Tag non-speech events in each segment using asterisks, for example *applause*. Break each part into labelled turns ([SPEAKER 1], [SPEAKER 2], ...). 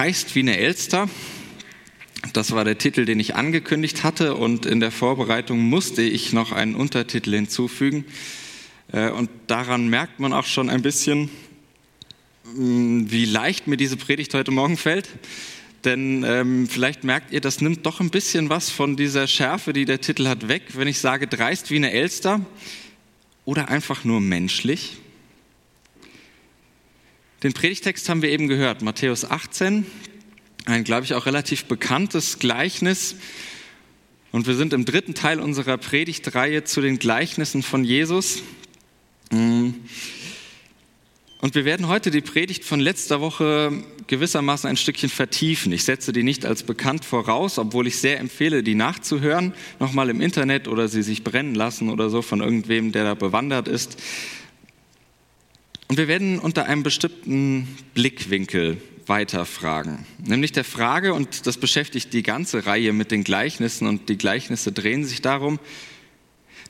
[SPEAKER 1] Dreist wie eine Elster. Das war der Titel, den ich angekündigt hatte und in der Vorbereitung musste ich noch einen Untertitel hinzufügen. Äh, und daran merkt man auch schon ein bisschen, mm, wie leicht mir diese Predigt heute Morgen fällt. Denn ähm, vielleicht merkt ihr, das nimmt doch ein bisschen was von dieser Schärfe, die der Titel hat, weg, wenn ich sage dreist wie eine Elster oder einfach nur menschlich. Den Predigtext haben wir eben gehört, Matthäus 18, ein, glaube ich, auch relativ bekanntes Gleichnis. Und wir sind im dritten Teil unserer Predigtreihe zu den Gleichnissen von Jesus. Mm. Und wir werden heute die Predigt von letzter Woche gewissermaßen ein Stückchen vertiefen. Ich setze die nicht als bekannt voraus, obwohl ich sehr empfehle, die nachzuhören, nochmal im Internet oder sie sich brennen lassen oder so von irgendwem, der da bewandert ist. Und wir werden unter einem bestimmten Blickwinkel weiterfragen, nämlich der Frage, und das beschäftigt die ganze Reihe mit den Gleichnissen, und die Gleichnisse drehen sich darum,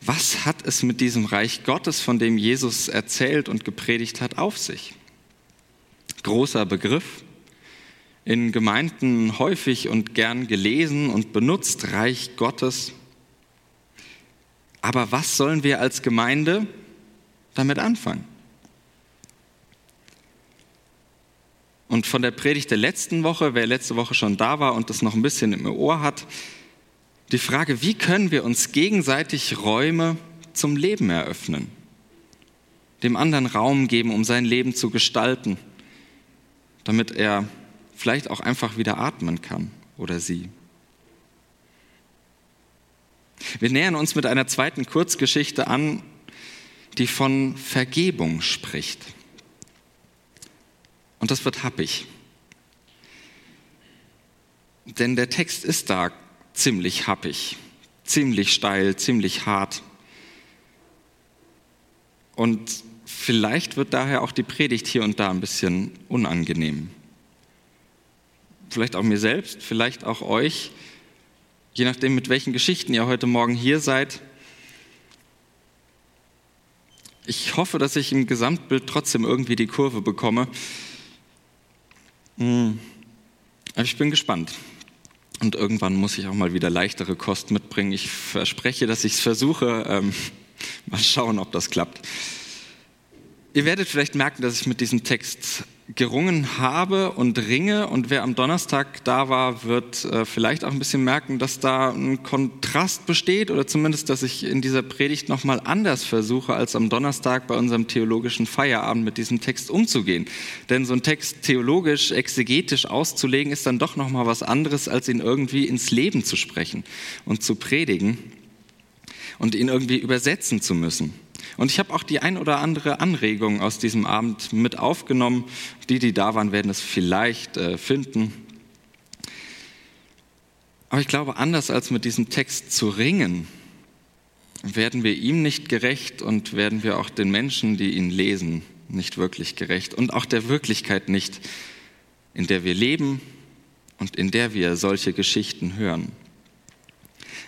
[SPEAKER 1] was hat es mit diesem Reich Gottes, von dem Jesus erzählt und gepredigt hat, auf sich? Großer Begriff, in Gemeinden häufig und gern gelesen und benutzt, Reich Gottes. Aber was sollen wir als Gemeinde damit anfangen? Und von der Predigt der letzten Woche, wer letzte Woche schon da war und das noch ein bisschen im Ohr hat, die Frage, wie können wir uns gegenseitig Räume zum Leben eröffnen? Dem anderen Raum geben, um sein Leben zu gestalten, damit er vielleicht auch einfach wieder atmen kann oder sie. Wir nähern uns mit einer zweiten Kurzgeschichte an, die von Vergebung spricht. Und das wird happig. Denn der Text ist da ziemlich happig, ziemlich steil, ziemlich hart. Und vielleicht wird daher auch die Predigt hier und da ein bisschen unangenehm. Vielleicht auch mir selbst, vielleicht auch euch, je nachdem, mit welchen Geschichten ihr heute Morgen hier seid. Ich hoffe, dass ich im Gesamtbild trotzdem irgendwie die Kurve bekomme. Hm. Ich bin gespannt. Und irgendwann muss ich auch mal wieder leichtere Kost mitbringen. Ich verspreche, dass ich es versuche. Ähm, *laughs* mal schauen, ob das klappt. Ihr werdet vielleicht merken, dass ich mit diesem Text gerungen habe und ringe. Und wer am Donnerstag da war, wird äh, vielleicht auch ein bisschen merken, dass da ein Kontrast besteht oder zumindest, dass ich in dieser Predigt nochmal anders versuche, als am Donnerstag bei unserem theologischen Feierabend mit diesem Text umzugehen. Denn so ein Text theologisch, exegetisch auszulegen, ist dann doch nochmal was anderes, als ihn irgendwie ins Leben zu sprechen und zu predigen und ihn irgendwie übersetzen zu müssen. Und ich habe auch die ein oder andere Anregung aus diesem Abend mit aufgenommen. Die, die da waren, werden es vielleicht äh, finden. Aber ich glaube, anders als mit diesem Text zu ringen, werden wir ihm nicht gerecht und werden wir auch den Menschen, die ihn lesen, nicht wirklich gerecht und auch der Wirklichkeit nicht, in der wir leben und in der wir solche Geschichten hören.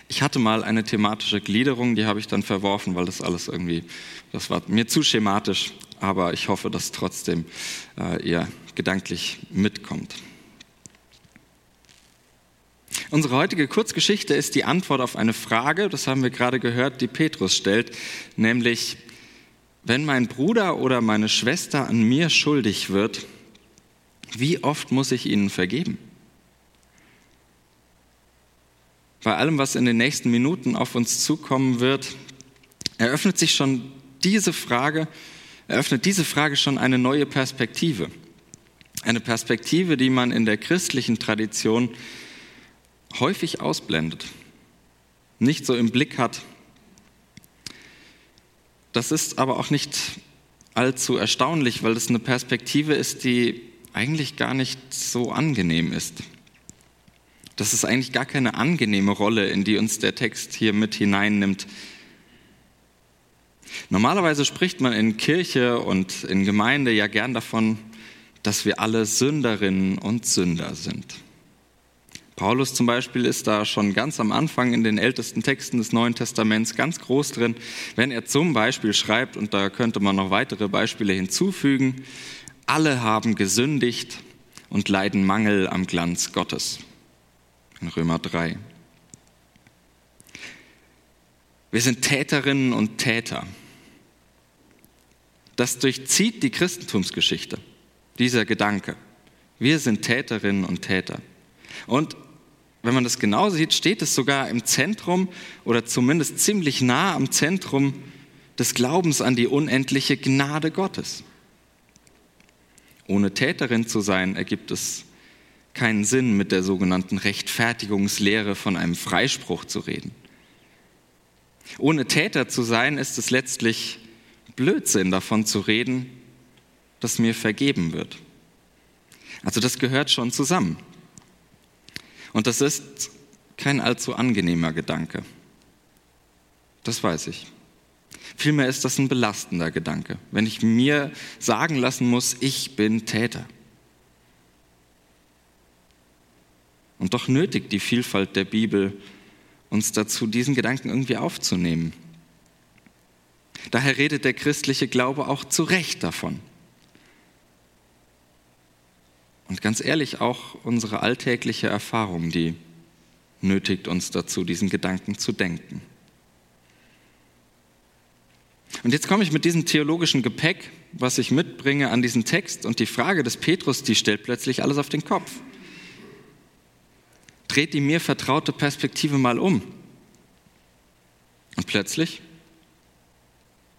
[SPEAKER 1] Ich hatte mal eine thematische Gliederung, die habe ich dann verworfen, weil das alles irgendwie, das war mir zu schematisch, aber ich hoffe, dass trotzdem äh, ihr gedanklich mitkommt. Unsere heutige Kurzgeschichte ist die Antwort auf eine Frage, das haben wir gerade gehört, die Petrus stellt, nämlich, wenn mein Bruder oder meine Schwester an mir schuldig wird, wie oft muss ich ihnen vergeben? Bei allem, was in den nächsten Minuten auf uns zukommen wird, eröffnet sich schon diese Frage, eröffnet diese Frage schon eine neue Perspektive. Eine Perspektive, die man in der christlichen Tradition häufig ausblendet, nicht so im Blick hat. Das ist aber auch nicht allzu erstaunlich, weil es eine Perspektive ist, die eigentlich gar nicht so angenehm ist. Das ist eigentlich gar keine angenehme Rolle, in die uns der Text hier mit hineinnimmt. Normalerweise spricht man in Kirche und in Gemeinde ja gern davon, dass wir alle Sünderinnen und Sünder sind. Paulus zum Beispiel ist da schon ganz am Anfang in den ältesten Texten des Neuen Testaments ganz groß drin, wenn er zum Beispiel schreibt, und da könnte man noch weitere Beispiele hinzufügen, alle haben gesündigt und leiden Mangel am Glanz Gottes. In Römer 3. Wir sind Täterinnen und Täter. Das durchzieht die Christentumsgeschichte, dieser Gedanke. Wir sind Täterinnen und Täter. Und wenn man das genau sieht, steht es sogar im Zentrum oder zumindest ziemlich nah am Zentrum des Glaubens an die unendliche Gnade Gottes. Ohne Täterin zu sein, ergibt es keinen Sinn, mit der sogenannten Rechtfertigungslehre von einem Freispruch zu reden. Ohne Täter zu sein, ist es letztlich Blödsinn davon zu reden, dass mir vergeben wird. Also das gehört schon zusammen. Und das ist kein allzu angenehmer Gedanke. Das weiß ich. Vielmehr ist das ein belastender Gedanke, wenn ich mir sagen lassen muss, ich bin Täter. Und doch nötigt die Vielfalt der Bibel uns dazu, diesen Gedanken irgendwie aufzunehmen. Daher redet der christliche Glaube auch zu Recht davon. Und ganz ehrlich, auch unsere alltägliche Erfahrung, die nötigt uns dazu, diesen Gedanken zu denken. Und jetzt komme ich mit diesem theologischen Gepäck, was ich mitbringe, an diesen Text und die Frage des Petrus, die stellt plötzlich alles auf den Kopf. Dreht die mir vertraute Perspektive mal um. Und plötzlich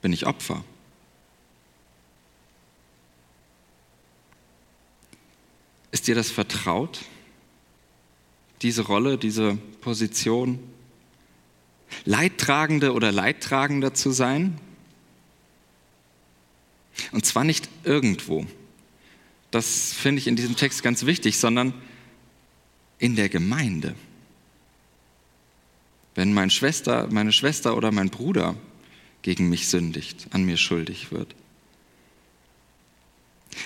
[SPEAKER 1] bin ich Opfer. Ist dir das vertraut? Diese Rolle, diese Position? Leidtragende oder Leidtragender zu sein? Und zwar nicht irgendwo. Das finde ich in diesem Text ganz wichtig, sondern in der Gemeinde. Wenn meine Schwester, meine Schwester oder mein Bruder gegen mich sündigt, an mir schuldig wird.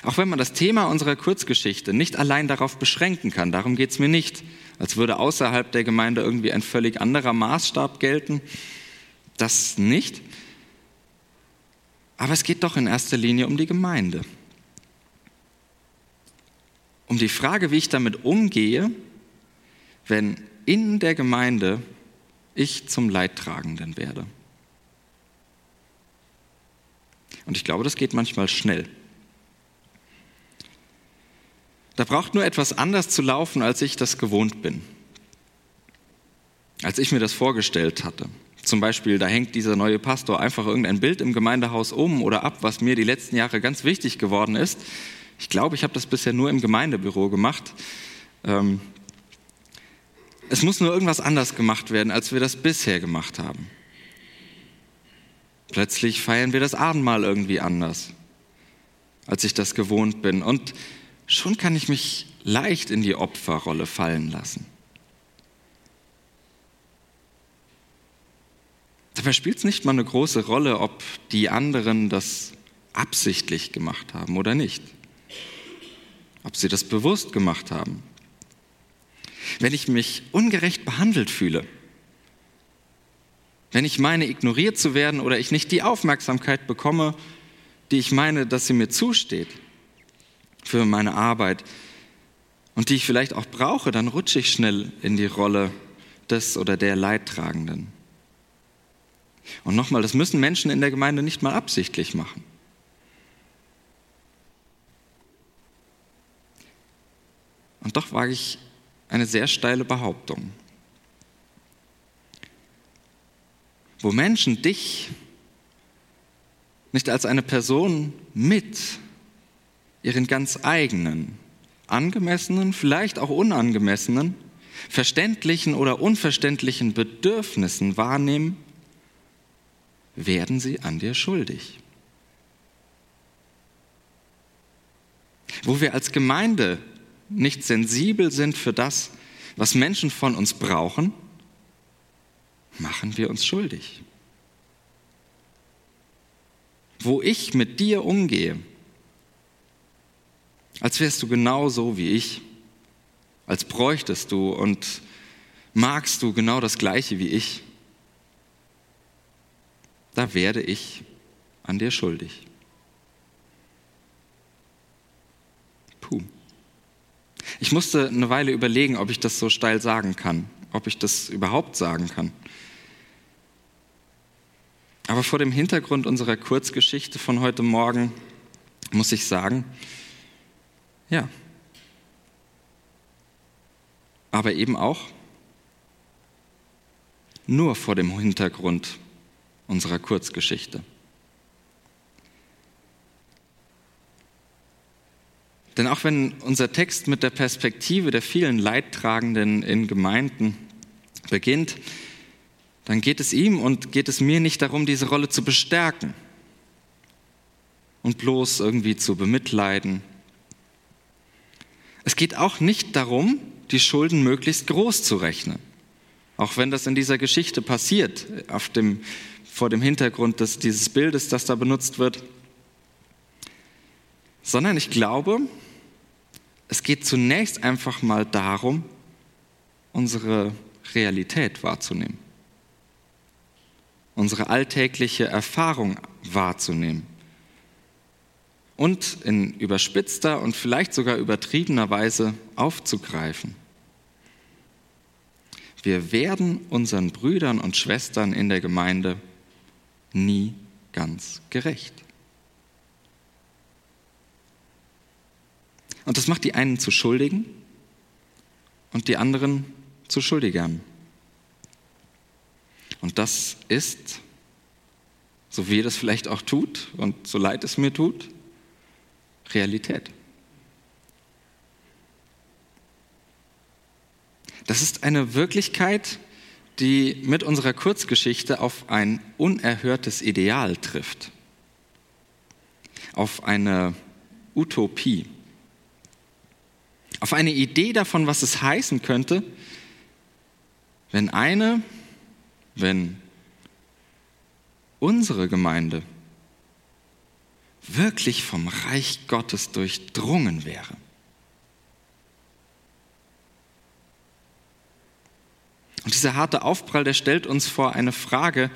[SPEAKER 1] Auch wenn man das Thema unserer Kurzgeschichte nicht allein darauf beschränken kann, darum geht es mir nicht, als würde außerhalb der Gemeinde irgendwie ein völlig anderer Maßstab gelten, das nicht. Aber es geht doch in erster Linie um die Gemeinde. Um die Frage, wie ich damit umgehe, wenn in der Gemeinde ich zum Leidtragenden werde. Und ich glaube, das geht manchmal schnell. Da braucht nur etwas anders zu laufen, als ich das gewohnt bin. Als ich mir das vorgestellt hatte. Zum Beispiel, da hängt dieser neue Pastor einfach irgendein Bild im Gemeindehaus um oder ab, was mir die letzten Jahre ganz wichtig geworden ist. Ich glaube, ich habe das bisher nur im Gemeindebüro gemacht. Ähm, es muss nur irgendwas anders gemacht werden, als wir das bisher gemacht haben. Plötzlich feiern wir das Abendmahl irgendwie anders, als ich das gewohnt bin. Und schon kann ich mich leicht in die Opferrolle fallen lassen. Dabei spielt es nicht mal eine große Rolle, ob die anderen das absichtlich gemacht haben oder nicht. Ob sie das bewusst gemacht haben. Wenn ich mich ungerecht behandelt fühle, wenn ich meine, ignoriert zu werden oder ich nicht die Aufmerksamkeit bekomme, die ich meine, dass sie mir zusteht für meine Arbeit und die ich vielleicht auch brauche, dann rutsche ich schnell in die Rolle des oder der Leidtragenden. Und nochmal, das müssen Menschen in der Gemeinde nicht mal absichtlich machen. Und doch wage ich eine sehr steile Behauptung. Wo Menschen dich nicht als eine Person mit ihren ganz eigenen, angemessenen, vielleicht auch unangemessenen, verständlichen oder unverständlichen Bedürfnissen wahrnehmen, werden sie an dir schuldig. Wo wir als Gemeinde nicht sensibel sind für das, was Menschen von uns brauchen, machen wir uns schuldig. Wo ich mit dir umgehe, als wärst du genau so wie ich, als bräuchtest du und magst du genau das gleiche wie ich, da werde ich an dir schuldig. Puh. Ich musste eine Weile überlegen, ob ich das so steil sagen kann, ob ich das überhaupt sagen kann. Aber vor dem Hintergrund unserer Kurzgeschichte von heute Morgen muss ich sagen, ja. Aber eben auch nur vor dem Hintergrund unserer Kurzgeschichte. Denn auch wenn unser Text mit der Perspektive der vielen Leidtragenden in Gemeinden beginnt, dann geht es ihm und geht es mir nicht darum, diese Rolle zu bestärken und bloß irgendwie zu bemitleiden. Es geht auch nicht darum, die Schulden möglichst groß zu rechnen. Auch wenn das in dieser Geschichte passiert, dem, vor dem Hintergrund des, dieses Bildes, das da benutzt wird. Sondern ich glaube, es geht zunächst einfach mal darum, unsere Realität wahrzunehmen, unsere alltägliche Erfahrung wahrzunehmen und in überspitzter und vielleicht sogar übertriebener Weise aufzugreifen. Wir werden unseren Brüdern und Schwestern in der Gemeinde nie ganz gerecht. Und das macht die einen zu Schuldigen und die anderen zu Schuldigern. Und das ist, so wie ihr das vielleicht auch tut und so leid es mir tut, Realität. Das ist eine Wirklichkeit, die mit unserer Kurzgeschichte auf ein unerhörtes Ideal trifft, auf eine Utopie auf eine Idee davon, was es heißen könnte, wenn eine, wenn unsere Gemeinde wirklich vom Reich Gottes durchdrungen wäre. Und dieser harte Aufprall, der stellt uns vor eine Frage,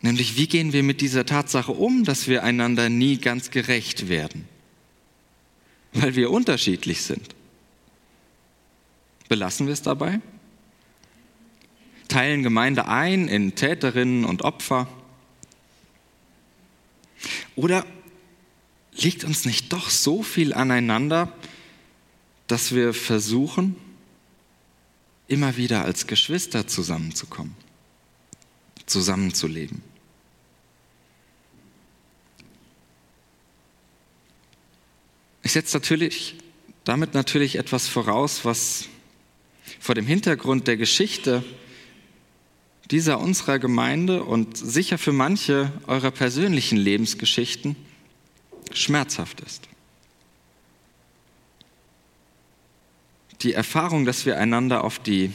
[SPEAKER 1] nämlich wie gehen wir mit dieser Tatsache um, dass wir einander nie ganz gerecht werden? Weil wir unterschiedlich sind. Belassen wir es dabei? Teilen Gemeinde ein in Täterinnen und Opfer? Oder liegt uns nicht doch so viel aneinander, dass wir versuchen, immer wieder als Geschwister zusammenzukommen, zusammenzuleben? Ich setze natürlich, damit natürlich etwas voraus, was vor dem Hintergrund der Geschichte dieser unserer Gemeinde und sicher für manche eurer persönlichen Lebensgeschichten schmerzhaft ist. Die Erfahrung, dass wir einander auf die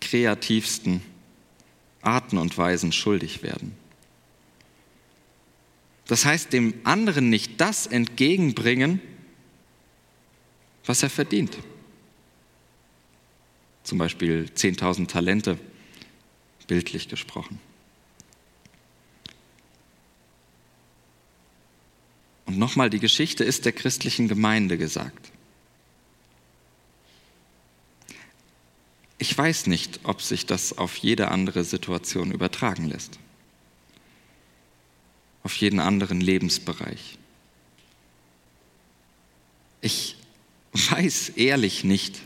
[SPEAKER 1] kreativsten Arten und Weisen schuldig werden. Das heißt, dem anderen nicht das entgegenbringen, was er verdient. Zum Beispiel 10.000 Talente, bildlich gesprochen. Und nochmal, die Geschichte ist der christlichen Gemeinde gesagt. Ich weiß nicht, ob sich das auf jede andere Situation übertragen lässt. Auf jeden anderen Lebensbereich. Ich weiß ehrlich nicht,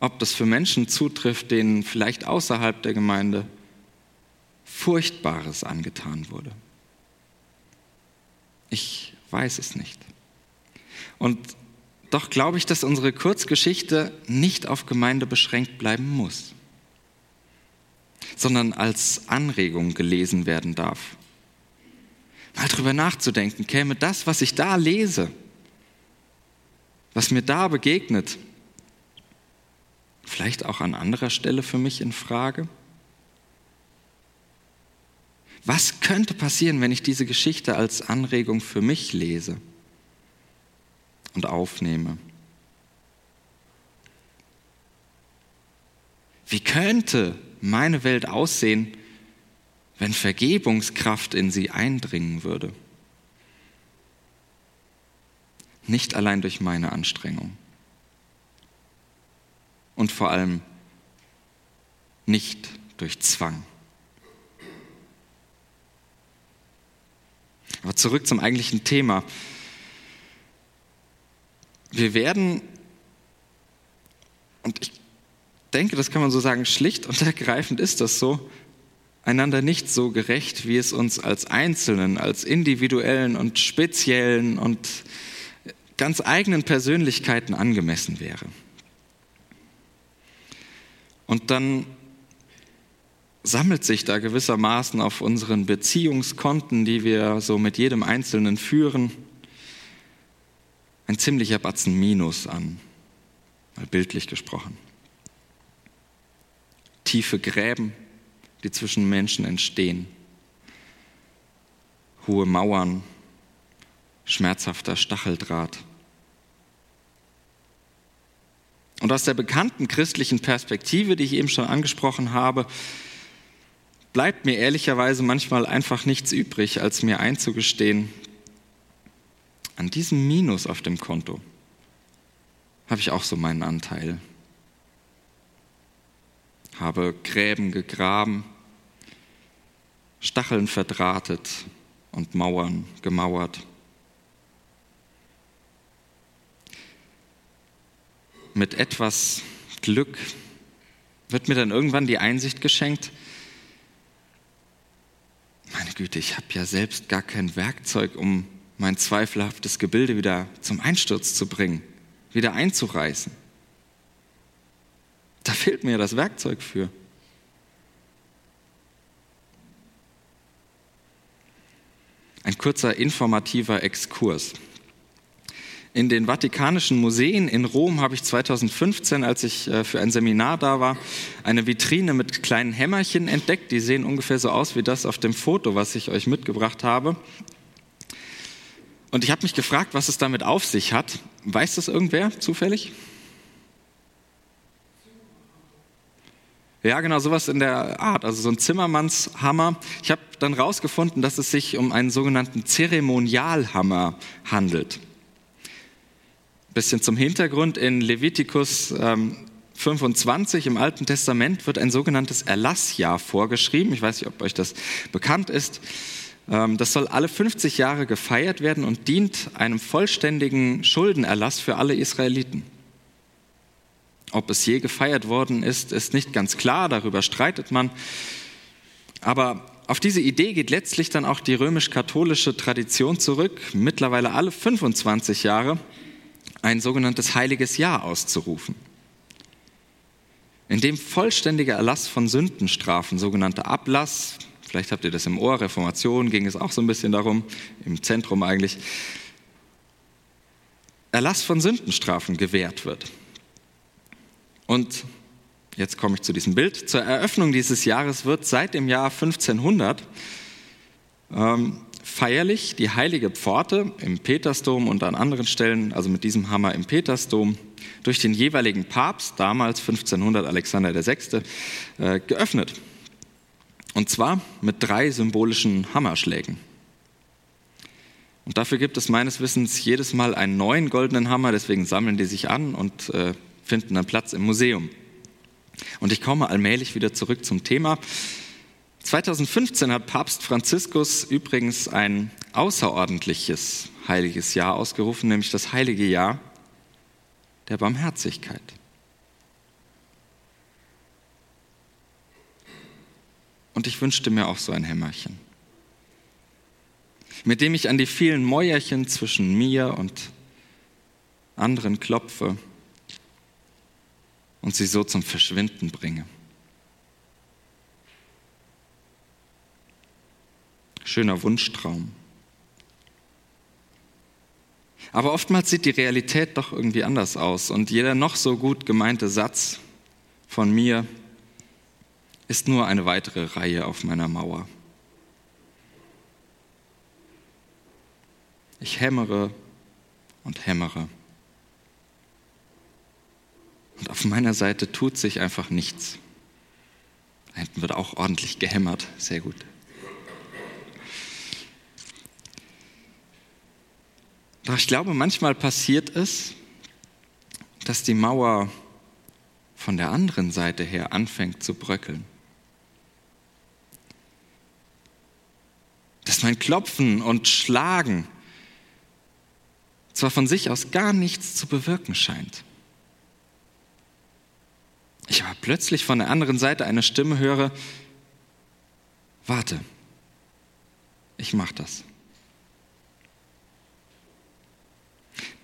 [SPEAKER 1] ob das für Menschen zutrifft, denen vielleicht außerhalb der Gemeinde Furchtbares angetan wurde. Ich weiß es nicht. Und doch glaube ich, dass unsere Kurzgeschichte nicht auf Gemeinde beschränkt bleiben muss, sondern als Anregung gelesen werden darf. Mal drüber nachzudenken, käme das, was ich da lese, was mir da begegnet, vielleicht auch an anderer Stelle für mich in Frage? Was könnte passieren, wenn ich diese Geschichte als Anregung für mich lese und aufnehme? Wie könnte meine Welt aussehen, wenn Vergebungskraft in sie eindringen würde? Nicht allein durch meine Anstrengung und vor allem nicht durch Zwang. Aber zurück zum eigentlichen Thema. Wir werden, und ich denke, das kann man so sagen, schlicht und *laughs* ergreifend ist das so, einander nicht so gerecht, wie es uns als Einzelnen, als individuellen und speziellen und ganz eigenen Persönlichkeiten angemessen wäre. Und dann sammelt sich da gewissermaßen auf unseren Beziehungskonten, die wir so mit jedem Einzelnen führen, ein ziemlicher Batzen Minus an, mal bildlich gesprochen. Tiefe Gräben, die zwischen Menschen entstehen, hohe Mauern, schmerzhafter Stacheldraht. Und aus der bekannten christlichen Perspektive, die ich eben schon angesprochen habe, bleibt mir ehrlicherweise manchmal einfach nichts übrig, als mir einzugestehen, an diesem Minus auf dem Konto habe ich auch so meinen Anteil. Habe Gräben gegraben, Stacheln verdrahtet und Mauern gemauert. Mit etwas Glück wird mir dann irgendwann die Einsicht geschenkt, meine Güte, ich habe ja selbst gar kein Werkzeug, um mein zweifelhaftes Gebilde wieder zum Einsturz zu bringen, wieder einzureißen. Da fehlt mir das Werkzeug für. Ein kurzer informativer Exkurs. In den Vatikanischen Museen in Rom habe ich 2015, als ich äh, für ein Seminar da war, eine Vitrine mit kleinen Hämmerchen entdeckt. Die sehen ungefähr so aus wie das auf dem Foto, was ich euch mitgebracht habe. Und ich habe mich gefragt, was es damit auf sich hat. Weiß das irgendwer zufällig? Ja, genau, sowas in der Art, also so ein Zimmermannshammer. Ich habe dann herausgefunden, dass es sich um einen sogenannten Zeremonialhammer handelt bisschen zum Hintergrund. In Levitikus ähm, 25 im Alten Testament wird ein sogenanntes Erlassjahr vorgeschrieben. Ich weiß nicht, ob euch das bekannt ist. Ähm, das soll alle 50 Jahre gefeiert werden und dient einem vollständigen Schuldenerlass für alle Israeliten. Ob es je gefeiert worden ist, ist nicht ganz klar, darüber streitet man. Aber auf diese Idee geht letztlich dann auch die römisch-katholische Tradition zurück, mittlerweile alle 25 Jahre ein sogenanntes heiliges Jahr auszurufen, in dem vollständiger Erlass von Sündenstrafen, sogenannter Ablass, vielleicht habt ihr das im Ohr, Reformation ging es auch so ein bisschen darum, im Zentrum eigentlich, Erlass von Sündenstrafen gewährt wird. Und jetzt komme ich zu diesem Bild. Zur Eröffnung dieses Jahres wird seit dem Jahr 1500 ähm, feierlich die heilige Pforte im Petersdom und an anderen Stellen, also mit diesem Hammer im Petersdom, durch den jeweiligen Papst, damals 1500 Alexander VI., äh, geöffnet. Und zwar mit drei symbolischen Hammerschlägen. Und dafür gibt es meines Wissens jedes Mal einen neuen goldenen Hammer, deswegen sammeln die sich an und äh, finden einen Platz im Museum. Und ich komme allmählich wieder zurück zum Thema. 2015 hat Papst Franziskus übrigens ein außerordentliches heiliges Jahr ausgerufen, nämlich das heilige Jahr der Barmherzigkeit. Und ich wünschte mir auch so ein Hämmerchen, mit dem ich an die vielen Mäuerchen zwischen mir und anderen klopfe und sie so zum Verschwinden bringe. Schöner Wunschtraum. Aber oftmals sieht die Realität doch irgendwie anders aus und jeder noch so gut gemeinte Satz von mir ist nur eine weitere Reihe auf meiner Mauer. Ich hämmere und hämmere. Und auf meiner Seite tut sich einfach nichts. Da hinten wird auch ordentlich gehämmert. Sehr gut. Doch ich glaube, manchmal passiert es, dass die Mauer von der anderen Seite her anfängt zu bröckeln. Dass mein Klopfen und Schlagen zwar von sich aus gar nichts zu bewirken scheint. Ich aber plötzlich von der anderen Seite eine Stimme höre, warte, ich mach das.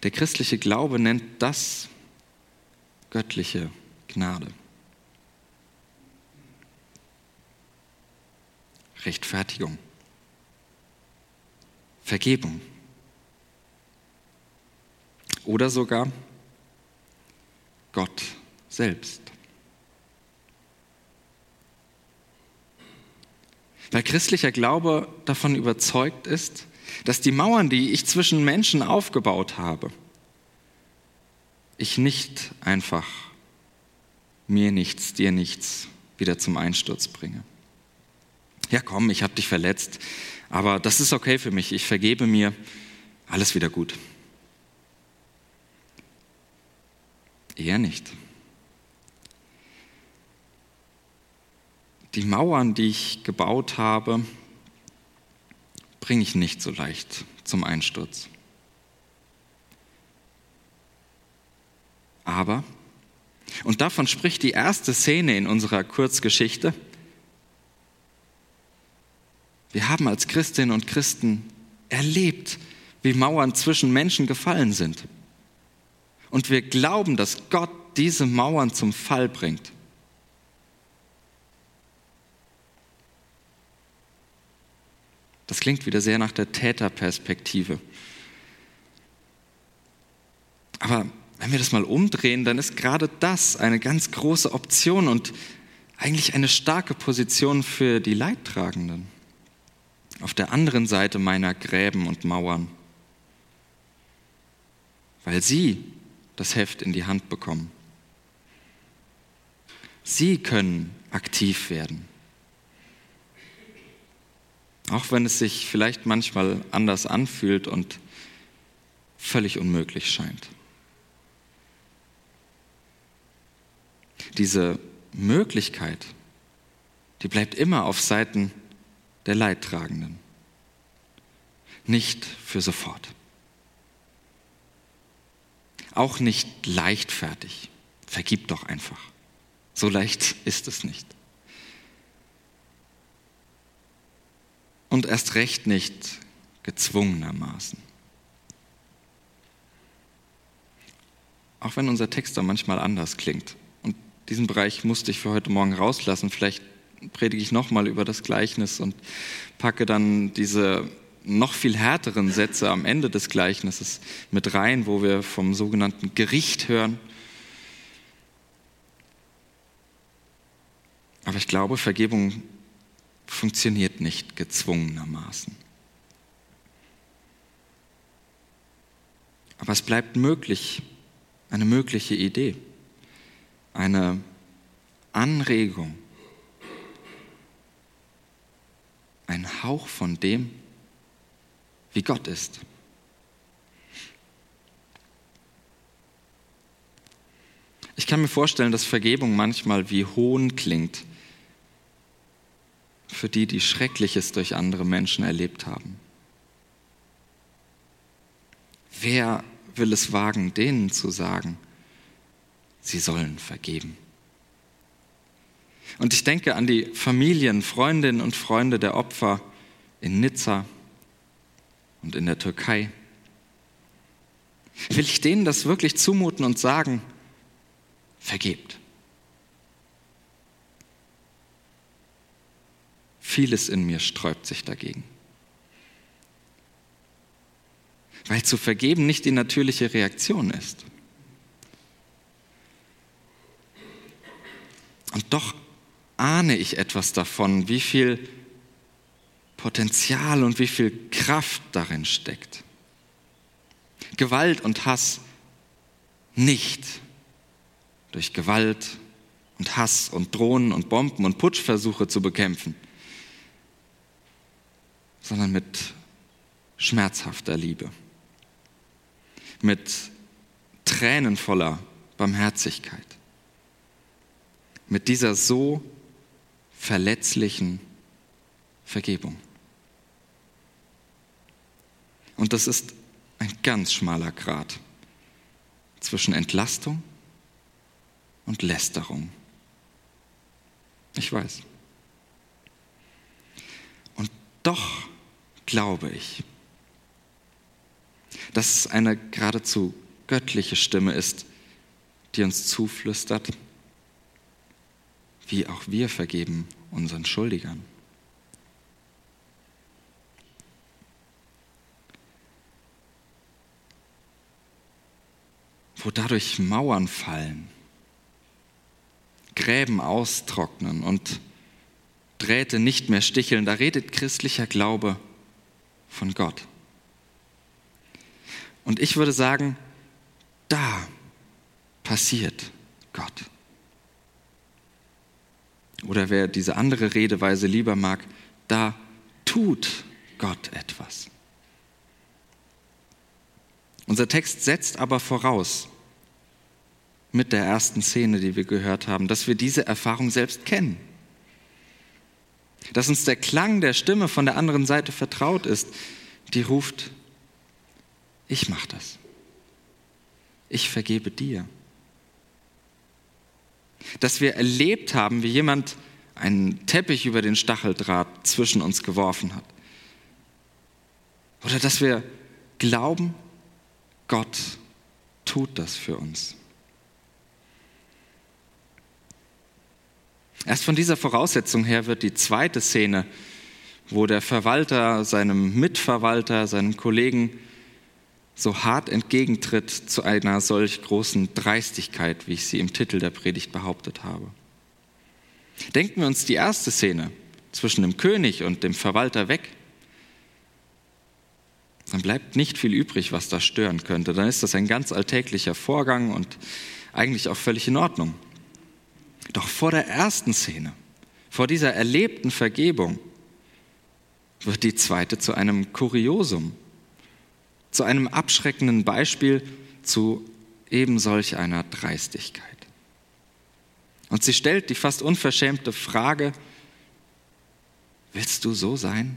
[SPEAKER 1] Der christliche Glaube nennt das göttliche Gnade. Rechtfertigung. Vergebung. Oder sogar Gott selbst. Weil christlicher Glaube davon überzeugt ist, dass die Mauern, die ich zwischen Menschen aufgebaut habe, ich nicht einfach mir nichts, dir nichts wieder zum Einsturz bringe. Ja, komm, ich habe dich verletzt, aber das ist okay für mich. Ich vergebe mir, alles wieder gut. Eher nicht. Die Mauern, die ich gebaut habe, bringe ich nicht so leicht zum Einsturz. Aber, und davon spricht die erste Szene in unserer Kurzgeschichte, wir haben als Christinnen und Christen erlebt, wie Mauern zwischen Menschen gefallen sind. Und wir glauben, dass Gott diese Mauern zum Fall bringt. Das klingt wieder sehr nach der Täterperspektive. Aber wenn wir das mal umdrehen, dann ist gerade das eine ganz große Option und eigentlich eine starke Position für die Leidtragenden. Auf der anderen Seite meiner Gräben und Mauern. Weil sie das Heft in die Hand bekommen. Sie können aktiv werden. Auch wenn es sich vielleicht manchmal anders anfühlt und völlig unmöglich scheint. Diese Möglichkeit, die bleibt immer auf Seiten der Leidtragenden, nicht für sofort. Auch nicht leichtfertig. Vergib doch einfach. So leicht *laughs* ist es nicht. Und erst recht nicht gezwungenermaßen. Auch wenn unser Text da manchmal anders klingt. Und diesen Bereich musste ich für heute Morgen rauslassen. Vielleicht predige ich nochmal über das Gleichnis und packe dann diese noch viel härteren Sätze am Ende des Gleichnisses mit rein, wo wir vom sogenannten Gericht hören. Aber ich glaube, Vergebung funktioniert nicht gezwungenermaßen. Aber es bleibt möglich, eine mögliche Idee, eine Anregung, ein Hauch von dem, wie Gott ist. Ich kann mir vorstellen, dass Vergebung manchmal wie Hohn klingt für die, die Schreckliches durch andere Menschen erlebt haben. Wer will es wagen, denen zu sagen, sie sollen vergeben? Und ich denke an die Familien, Freundinnen und Freunde der Opfer in Nizza, und in der Türkei. Will ich denen das wirklich zumuten und sagen, vergebt? Vieles in mir sträubt sich dagegen. Weil zu vergeben nicht die natürliche Reaktion ist. Und doch ahne ich etwas davon, wie viel Potenzial und wie viel Kraft darin steckt. Gewalt und Hass nicht durch Gewalt und Hass und Drohnen und Bomben und Putschversuche zu bekämpfen, sondern mit schmerzhafter Liebe. mit Tränen voller Barmherzigkeit. Mit dieser so verletzlichen Vergebung. Und das ist ein ganz schmaler Grat zwischen Entlastung und Lästerung. Ich weiß. Und doch glaube ich, dass es eine geradezu göttliche Stimme ist, die uns zuflüstert, wie auch wir vergeben unseren Schuldigern. Wo dadurch Mauern fallen, Gräben austrocknen und Drähte nicht mehr sticheln, da redet christlicher Glaube von Gott. Und ich würde sagen, da passiert Gott. Oder wer diese andere Redeweise lieber mag, da tut Gott etwas. Unser Text setzt aber voraus, mit der ersten Szene, die wir gehört haben, dass wir diese Erfahrung selbst kennen. Dass uns der Klang der Stimme von der anderen Seite vertraut ist, die ruft, ich mach das. Ich vergebe dir. Dass wir erlebt haben, wie jemand einen Teppich über den Stacheldraht zwischen uns geworfen hat. Oder dass wir glauben, Gott tut das für uns. Erst von dieser Voraussetzung her wird die zweite Szene, wo der Verwalter seinem Mitverwalter, seinem Kollegen so hart entgegentritt zu einer solch großen Dreistigkeit, wie ich sie im Titel der Predigt behauptet habe. Denken wir uns die erste Szene zwischen dem König und dem Verwalter weg, dann bleibt nicht viel übrig, was da stören könnte. Dann ist das ein ganz alltäglicher Vorgang und eigentlich auch völlig in Ordnung. Doch vor der ersten Szene, vor dieser erlebten Vergebung, wird die zweite zu einem Kuriosum, zu einem abschreckenden Beispiel zu eben solch einer Dreistigkeit. Und sie stellt die fast unverschämte Frage, willst du so sein?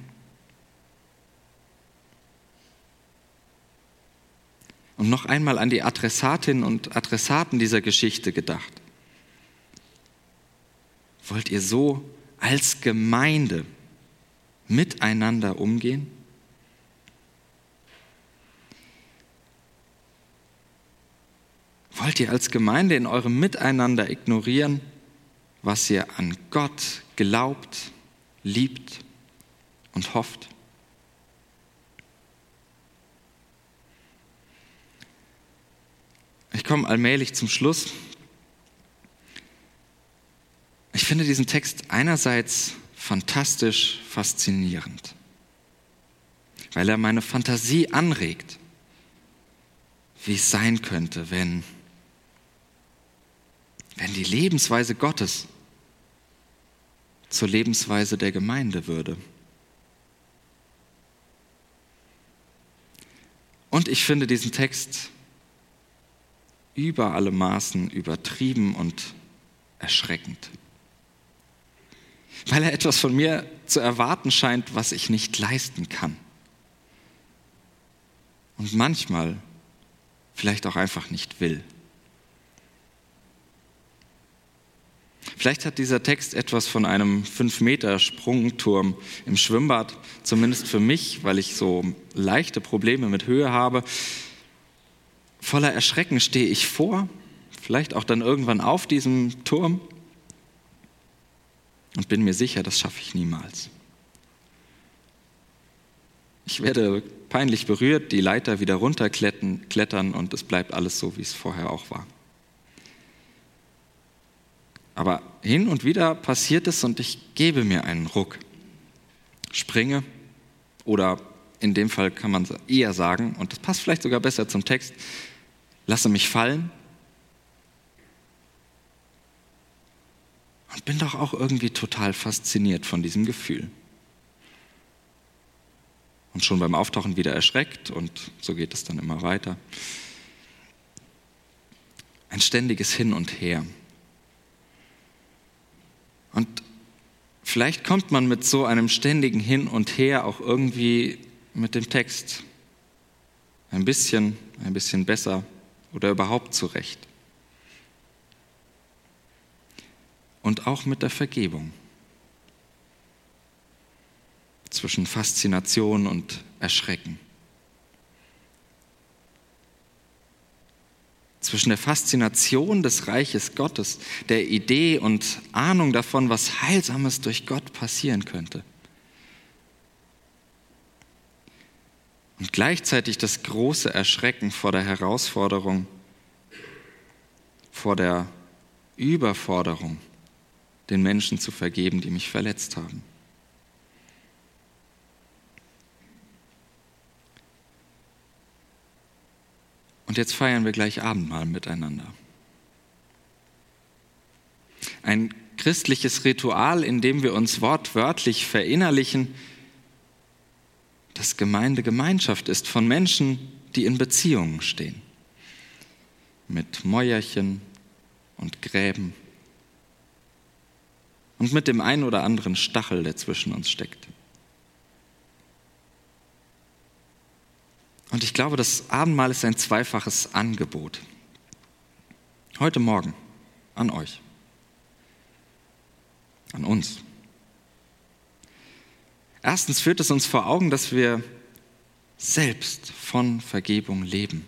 [SPEAKER 1] Und noch einmal an die Adressatinnen und Adressaten dieser Geschichte gedacht. Wollt ihr so als Gemeinde miteinander umgehen? Wollt ihr als Gemeinde in eurem Miteinander ignorieren, was ihr an Gott glaubt, liebt und hofft? Ich komme allmählich zum Schluss. Ich finde diesen Text einerseits fantastisch faszinierend, weil er meine Fantasie anregt, wie es sein könnte, wenn, wenn die Lebensweise Gottes zur Lebensweise der Gemeinde würde. Und ich finde diesen Text über alle Maßen übertrieben und erschreckend weil er etwas von mir zu erwarten scheint, was ich nicht leisten kann. Und manchmal vielleicht auch einfach nicht will. Vielleicht hat dieser Text etwas von einem 5-Meter-Sprungturm im Schwimmbad, zumindest für mich, weil ich so leichte Probleme mit Höhe habe. Voller Erschrecken stehe ich vor, vielleicht auch dann irgendwann auf diesem Turm und bin mir sicher, das schaffe ich niemals. Ich werde peinlich berührt, die Leiter wieder runterklettern und es bleibt alles so, wie es vorher auch war. Aber hin und wieder passiert es und ich gebe mir einen Ruck, springe oder in dem Fall kann man eher sagen, und das passt vielleicht sogar besser zum Text, lasse mich fallen Und bin doch auch irgendwie total fasziniert von diesem Gefühl. Und schon beim Auftauchen wieder erschreckt und so geht es dann immer weiter. ein ständiges Hin und Her. Und vielleicht kommt man mit so einem ständigen Hin und Her auch irgendwie mit dem Text ein bisschen, ein bisschen besser oder überhaupt zurecht. Und auch mit der Vergebung. Zwischen Faszination und Erschrecken. zwischen der Faszination des Reiches Gottes, der Idee und Ahnung davon, was Heilsames durch Gott passieren könnte. Und gleichzeitig das große Erschrecken vor der Herausforderung, vor der Überforderung, den Menschen zu vergeben, die mich verletzt haben. Und jetzt feiern wir gleich Abendmahl miteinander. Ein christliches Ritual, in dem wir uns wortwörtlich verinnerlichen, dass Gemeinde Gemeinschaft ist von Menschen, die in Beziehungen stehen. Mit Mäuerchen und Gräben und mit dem ein oder anderen Stachel, der zwischen uns steckt. Und ich glaube, das Abendmahl ist ein zweifaches Angebot. Heute Morgen an euch, an uns. Erstens führt es uns vor Augen, dass wir selbst von Vergebung leben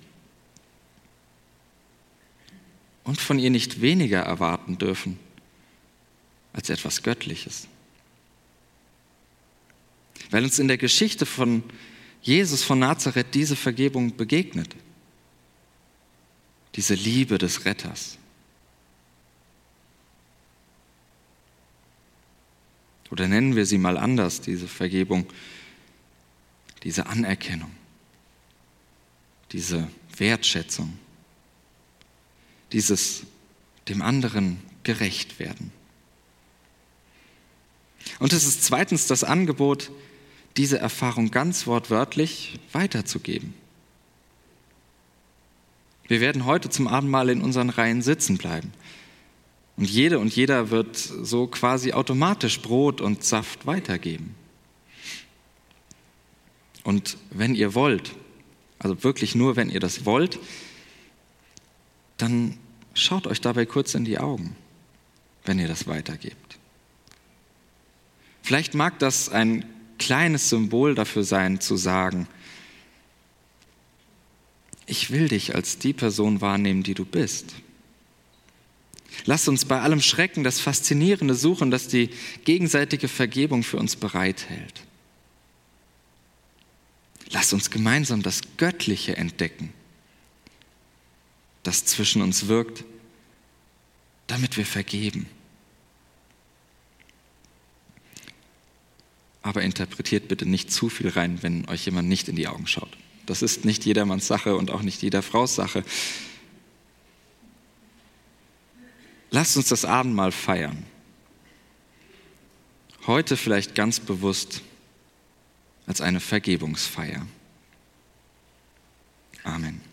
[SPEAKER 1] und von ihr nicht weniger erwarten dürfen als etwas Göttliches. Weil uns in der Geschichte von Jesus von Nazareth diese Vergebung begegnet. Diese Liebe des Retters. Oder nennen wir sie mal anders, diese Vergebung, diese Anerkennung, diese Wertschätzung, dieses dem anderen gerecht werden. Und es ist zweitens das Angebot, diese Erfahrung ganz wortwörtlich weiterzugeben. Wir werden heute zum Abendmahl in unseren Reihen sitzen bleiben. Und jede und jeder wird so quasi automatisch Brot und Saft weitergeben. Und wenn ihr wollt, also wirklich nur wenn ihr das wollt, dann schaut euch dabei kurz in die Augen, wenn ihr das weitergebt. Vielleicht mag das ein kleines Symbol dafür sein, zu sagen, ich will dich als die Person wahrnehmen, die du bist. Lass uns bei allem Schrecken das Faszinierende suchen, das die gegenseitige Vergebung für uns bereithält. Lass uns gemeinsam das Göttliche entdecken, das zwischen uns wirkt, damit wir vergeben. Aber interpretiert bitte nicht zu viel rein, wenn euch jemand nicht in die Augen schaut. Das ist nicht jedermanns Sache und auch nicht jeder Fraus Sache. Lasst uns das Abendmahl feiern. Heute vielleicht ganz bewusst als eine Vergebungsfeier. Amen.